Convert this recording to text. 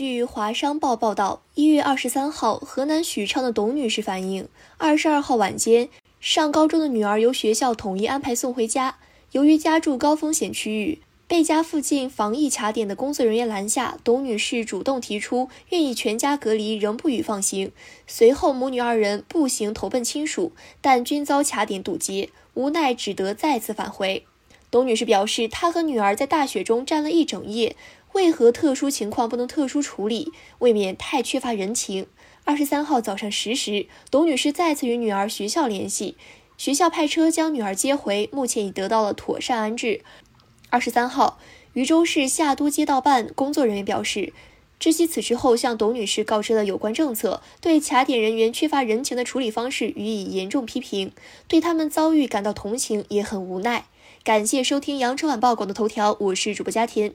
据华商报报道，一月二十三号，河南许昌的董女士反映，二十二号晚间，上高中的女儿由学校统一安排送回家，由于家住高风险区域，被家附近防疫卡点的工作人员拦下。董女士主动提出愿意全家隔离，仍不予放行。随后，母女二人步行投奔亲属，但均遭卡点堵截，无奈只得再次返回。董女士表示，她和女儿在大雪中站了一整夜。为何特殊情况不能特殊处理，未免太缺乏人情？二十三号早上十时，董女士再次与女儿学校联系，学校派车将女儿接回，目前已得到了妥善安置。二十三号，禹州市夏都街道办工作人员表示，知悉此事后，向董女士告知了有关政策，对卡点人员缺乏人情的处理方式予以严重批评，对他们遭遇感到同情，也很无奈。感谢收听羊城晚报广的头条，我是主播佳田。